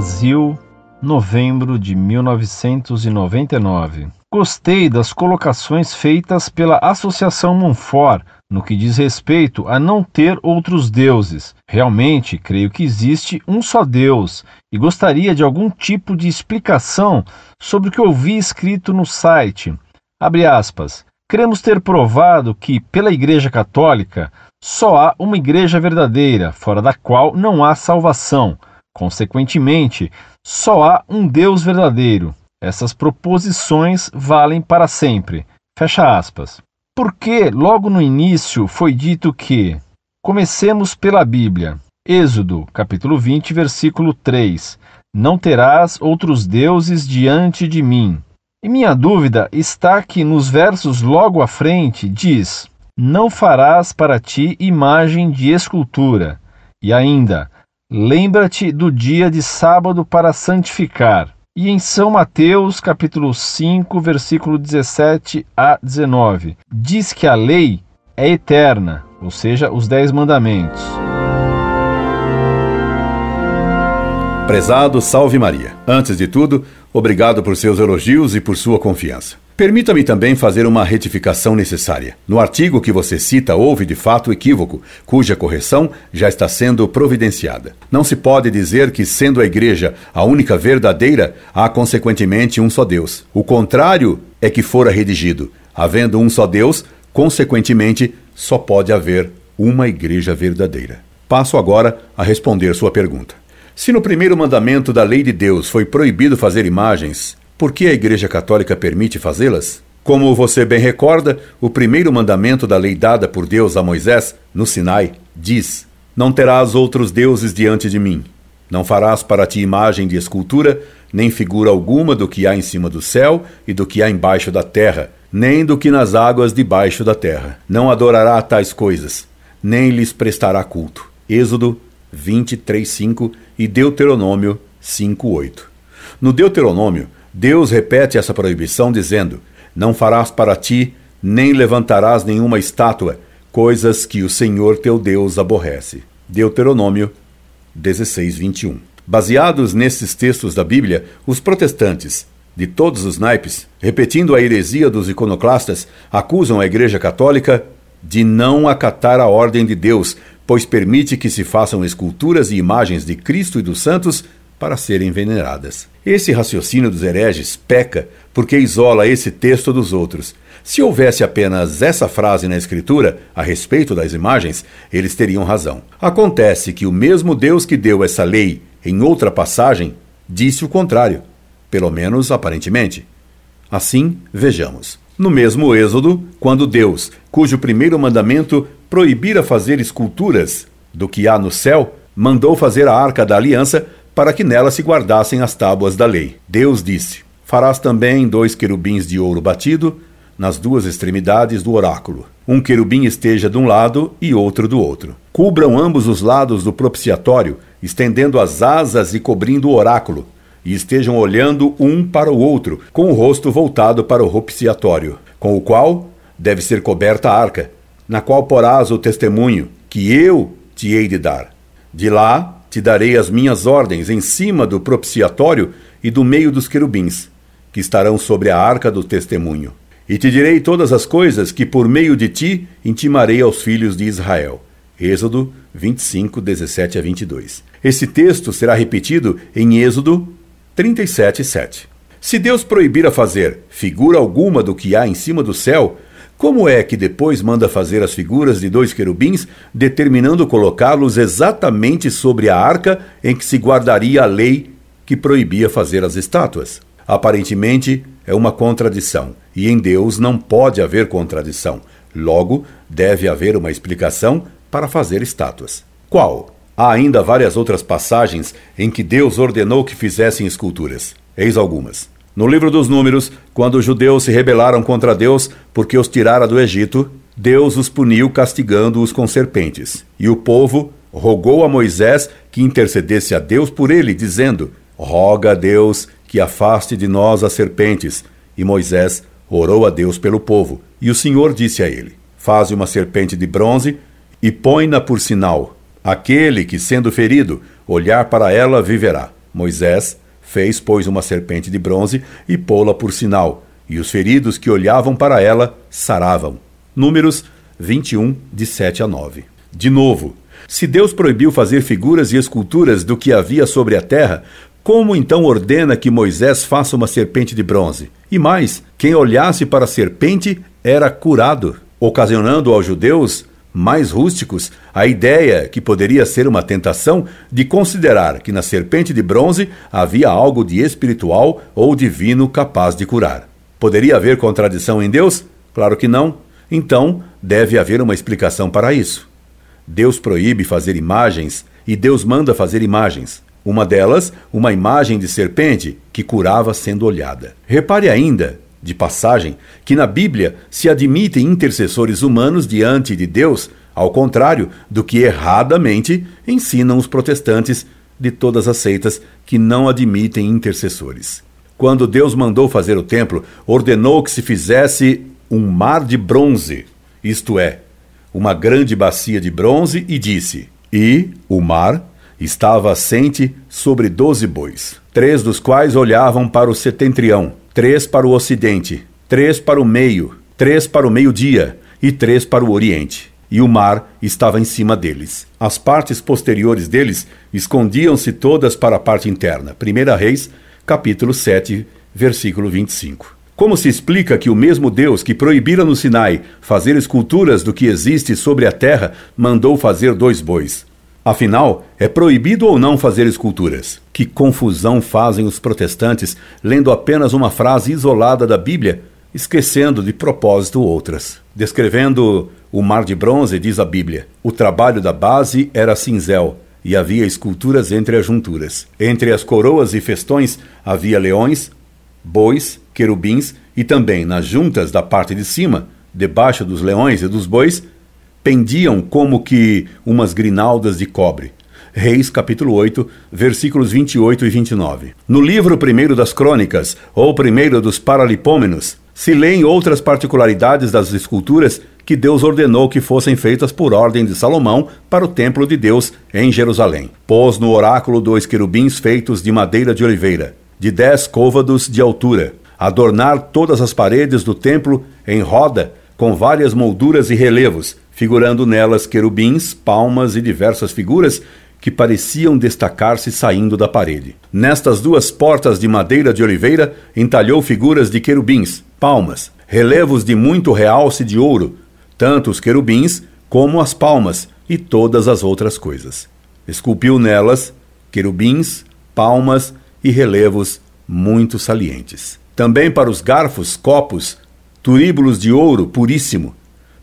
Brasil, novembro de 1999. Gostei das colocações feitas pela Associação Monfort no que diz respeito a não ter outros deuses. Realmente creio que existe um só Deus e gostaria de algum tipo de explicação sobre o que ouvi escrito no site. Abre aspas. Queremos ter provado que, pela Igreja Católica, só há uma igreja verdadeira, fora da qual não há salvação. Consequentemente, só há um Deus verdadeiro. Essas proposições valem para sempre. Fecha aspas. Porque logo no início foi dito que comecemos pela Bíblia. Êxodo, capítulo 20, versículo 3. Não terás outros deuses diante de mim. E minha dúvida está que nos versos logo à frente diz: Não farás para ti imagem de escultura. E ainda: Lembra-te do dia de sábado para santificar. E em São Mateus, capítulo 5, versículo 17 a 19, diz que a lei é eterna, ou seja, os dez mandamentos. Prezado Salve Maria. Antes de tudo, obrigado por seus elogios e por sua confiança. Permita-me também fazer uma retificação necessária. No artigo que você cita, houve de fato equívoco, cuja correção já está sendo providenciada. Não se pode dizer que, sendo a Igreja a única verdadeira, há consequentemente um só Deus. O contrário é que fora redigido. Havendo um só Deus, consequentemente, só pode haver uma Igreja verdadeira. Passo agora a responder sua pergunta. Se no primeiro mandamento da lei de Deus foi proibido fazer imagens, por que a Igreja Católica permite fazê-las? Como você bem recorda, o primeiro mandamento da lei dada por Deus a Moisés, no Sinai, diz: Não terás outros deuses diante de mim. Não farás para ti imagem de escultura, nem figura alguma do que há em cima do céu e do que há embaixo da terra, nem do que nas águas debaixo da terra. Não adorará tais coisas, nem lhes prestará culto. Êxodo 23:5 e Deuteronômio 5:8. No Deuteronômio, Deus repete essa proibição dizendo: Não farás para ti, nem levantarás nenhuma estátua, coisas que o Senhor teu Deus aborrece. Deuteronômio 16, 21. Baseados nesses textos da Bíblia, os protestantes, de todos os naipes, repetindo a heresia dos iconoclastas, acusam a Igreja Católica de não acatar a ordem de Deus, pois permite que se façam esculturas e imagens de Cristo e dos santos para serem veneradas. Esse raciocínio dos hereges peca porque isola esse texto dos outros. Se houvesse apenas essa frase na Escritura a respeito das imagens, eles teriam razão. Acontece que o mesmo Deus que deu essa lei em outra passagem disse o contrário, pelo menos aparentemente. Assim, vejamos. No mesmo Êxodo, quando Deus, cujo primeiro mandamento proibira fazer esculturas do que há no céu, mandou fazer a arca da aliança para que nela se guardassem as tábuas da lei. Deus disse: Farás também dois querubins de ouro batido nas duas extremidades do oráculo. Um querubim esteja de um lado e outro do outro. Cubram ambos os lados do propiciatório, estendendo as asas e cobrindo o oráculo, e estejam olhando um para o outro, com o rosto voltado para o propiciatório, com o qual deve ser coberta a arca, na qual porás o testemunho que eu te hei de dar. De lá te darei as minhas ordens em cima do propiciatório e do meio dos querubins, que estarão sobre a arca do testemunho. E te direi todas as coisas que por meio de ti intimarei aos filhos de Israel. Êxodo 25, 17 a 22. Esse texto será repetido em Êxodo 37, 7. Se Deus proibir a fazer figura alguma do que há em cima do céu, como é que depois manda fazer as figuras de dois querubins, determinando colocá-los exatamente sobre a arca em que se guardaria a lei que proibia fazer as estátuas? Aparentemente, é uma contradição, e em Deus não pode haver contradição. Logo, deve haver uma explicação para fazer estátuas. Qual? Há ainda várias outras passagens em que Deus ordenou que fizessem esculturas. Eis algumas. No livro dos Números, quando os judeus se rebelaram contra Deus porque os tirara do Egito, Deus os puniu castigando-os com serpentes. E o povo rogou a Moisés que intercedesse a Deus por ele, dizendo: Roga a Deus que afaste de nós as serpentes. E Moisés orou a Deus pelo povo. E o Senhor disse a ele: Faze uma serpente de bronze e põe-na por sinal. Aquele que, sendo ferido, olhar para ela viverá. Moisés fez, pois, uma serpente de bronze e pô-la por sinal, e os feridos que olhavam para ela saravam. Números 21, de 7 a 9. De novo, se Deus proibiu fazer figuras e esculturas do que havia sobre a terra, como então ordena que Moisés faça uma serpente de bronze? E mais, quem olhasse para a serpente era curado, ocasionando aos judeus mais rústicos a ideia, que poderia ser uma tentação, de considerar que na serpente de bronze havia algo de espiritual ou divino capaz de curar. Poderia haver contradição em Deus? Claro que não. Então, deve haver uma explicação para isso. Deus proíbe fazer imagens e Deus manda fazer imagens. Uma delas, uma imagem de serpente que curava sendo olhada. Repare ainda de passagem, que na Bíblia se admitem intercessores humanos diante de Deus, ao contrário do que erradamente ensinam os protestantes de todas as seitas que não admitem intercessores. Quando Deus mandou fazer o templo, ordenou que se fizesse um mar de bronze, isto é, uma grande bacia de bronze, e disse: E o mar estava assente sobre doze bois, três dos quais olhavam para o setentrião, três para o ocidente, três para o meio, três para o meio-dia e três para o oriente. E o mar estava em cima deles. As partes posteriores deles escondiam-se todas para a parte interna. 1 Reis, capítulo 7, versículo 25. Como se explica que o mesmo Deus que proibira no Sinai fazer esculturas do que existe sobre a terra mandou fazer dois bois? Afinal, é proibido ou não fazer esculturas? Que confusão fazem os protestantes lendo apenas uma frase isolada da Bíblia, esquecendo de propósito outras. Descrevendo o mar de bronze, diz a Bíblia: o trabalho da base era cinzel e havia esculturas entre as junturas. Entre as coroas e festões havia leões, bois, querubins e também nas juntas da parte de cima, debaixo dos leões e dos bois, pendiam como que umas grinaldas de cobre. Reis capítulo 8, versículos 28 e 29. No livro primeiro das crônicas, ou primeiro dos Paralipômenos, se leem outras particularidades das esculturas que Deus ordenou que fossem feitas por ordem de Salomão para o templo de Deus em Jerusalém. Pôs no oráculo dois querubins feitos de madeira de oliveira, de dez côvados de altura, adornar todas as paredes do templo em roda com várias molduras e relevos, figurando nelas querubins, palmas e diversas figuras que pareciam destacar-se saindo da parede. Nestas duas portas de madeira de oliveira, entalhou figuras de querubins, palmas, relevos de muito realce de ouro, tanto os querubins como as palmas e todas as outras coisas. Esculpiu nelas querubins, palmas e relevos muito salientes. Também para os garfos, copos, turíbulos de ouro puríssimo,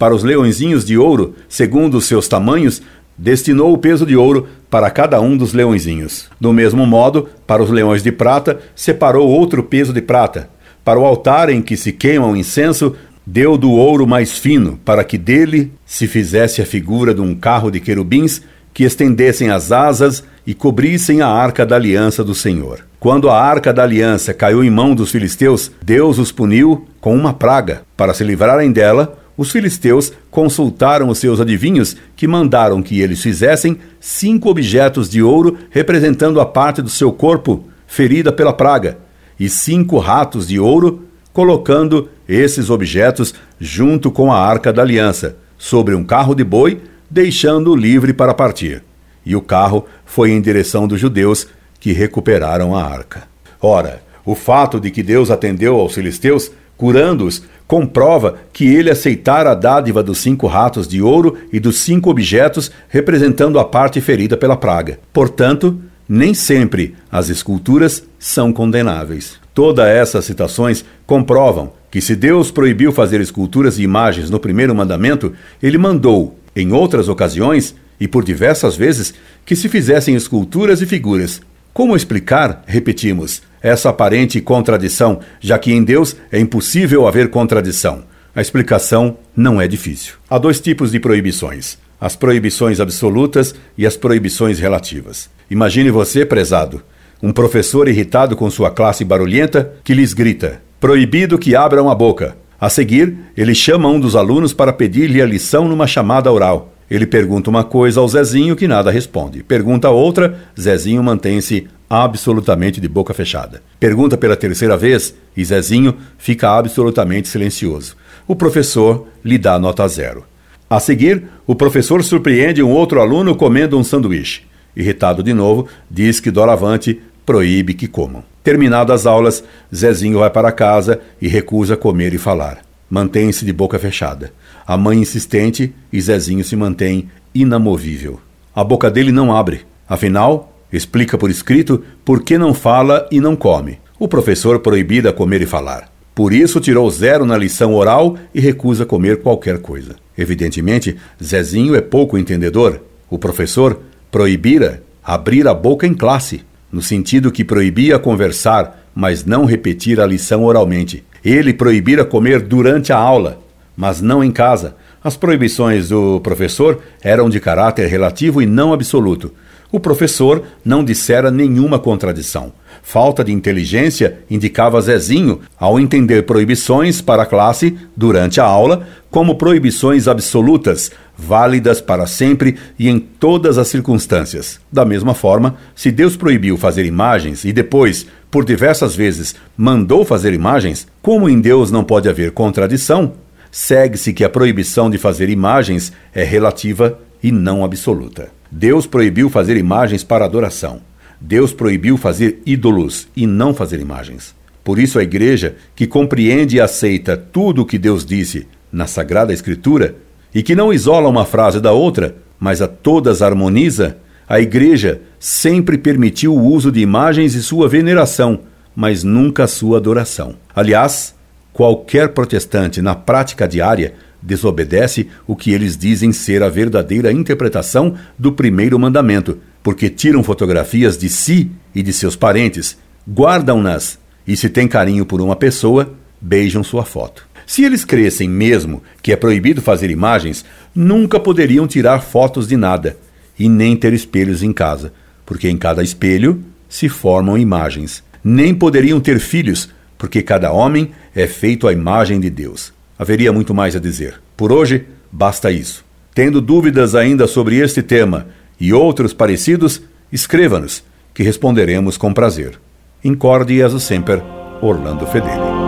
para os leõezinhos de ouro, segundo os seus tamanhos, destinou o peso de ouro para cada um dos leõezinhos. Do mesmo modo, para os leões de prata, separou outro peso de prata. Para o altar em que se queima o incenso, deu do ouro mais fino, para que dele se fizesse a figura de um carro de querubins que estendessem as asas e cobrissem a arca da aliança do Senhor. Quando a arca da aliança caiu em mão dos filisteus, Deus os puniu com uma praga. Para se livrarem dela, os filisteus consultaram os seus adivinhos, que mandaram que eles fizessem cinco objetos de ouro representando a parte do seu corpo ferida pela praga, e cinco ratos de ouro, colocando esses objetos junto com a arca da aliança, sobre um carro de boi, deixando-o livre para partir. E o carro foi em direção dos judeus, que recuperaram a arca. Ora, o fato de que Deus atendeu aos filisteus, curando-os, comprova que ele aceitara a dádiva dos cinco ratos de ouro e dos cinco objetos representando a parte ferida pela praga. Portanto, nem sempre as esculturas são condenáveis. Todas essas citações comprovam que se Deus proibiu fazer esculturas e imagens no primeiro mandamento, ele mandou, em outras ocasiões e por diversas vezes, que se fizessem esculturas e figuras. Como explicar, repetimos, essa aparente contradição, já que em Deus é impossível haver contradição. A explicação não é difícil. Há dois tipos de proibições: as proibições absolutas e as proibições relativas. Imagine você, prezado, um professor irritado com sua classe barulhenta que lhes grita: proibido que abram a boca. A seguir, ele chama um dos alunos para pedir-lhe a lição numa chamada oral. Ele pergunta uma coisa ao Zezinho que nada responde. Pergunta outra, Zezinho mantém-se absolutamente de boca fechada. Pergunta pela terceira vez e Zezinho fica absolutamente silencioso. O professor lhe dá nota zero. A seguir, o professor surpreende um outro aluno comendo um sanduíche. Irritado de novo, diz que doravante proíbe que comam. Terminadas as aulas, Zezinho vai para casa e recusa comer e falar. Mantém-se de boca fechada. A mãe insistente e Zezinho se mantém inamovível. A boca dele não abre. Afinal, explica por escrito por que não fala e não come. O professor proibida comer e falar. Por isso tirou zero na lição oral e recusa comer qualquer coisa. Evidentemente, Zezinho é pouco entendedor. O professor proibira abrir a boca em classe, no sentido que proibia conversar, mas não repetir a lição oralmente. Ele proibira comer durante a aula, mas não em casa. As proibições do professor eram de caráter relativo e não absoluto. O professor não dissera nenhuma contradição. Falta de inteligência indicava Zezinho ao entender proibições para a classe durante a aula como proibições absolutas, válidas para sempre e em todas as circunstâncias. Da mesma forma, se Deus proibiu fazer imagens e depois, por diversas vezes, mandou fazer imagens, como em Deus não pode haver contradição, segue-se que a proibição de fazer imagens é relativa e não absoluta. Deus proibiu fazer imagens para adoração. Deus proibiu fazer ídolos e não fazer imagens. Por isso, a igreja, que compreende e aceita tudo o que Deus disse na Sagrada Escritura e que não isola uma frase da outra, mas a todas harmoniza, a igreja sempre permitiu o uso de imagens e sua veneração, mas nunca a sua adoração. Aliás, qualquer protestante na prática diária desobedece o que eles dizem ser a verdadeira interpretação do primeiro mandamento, porque tiram fotografias de si e de seus parentes, guardam-nas e, se tem carinho por uma pessoa, beijam sua foto. Se eles crescem mesmo que é proibido fazer imagens, nunca poderiam tirar fotos de nada e nem ter espelhos em casa, porque em cada espelho se formam imagens. Nem poderiam ter filhos, porque cada homem é feito à imagem de Deus. Haveria muito mais a dizer. Por hoje, basta isso. Tendo dúvidas ainda sobre este tema e outros parecidos, escreva-nos, que responderemos com prazer. Incorde e sempre, Orlando Fedeli.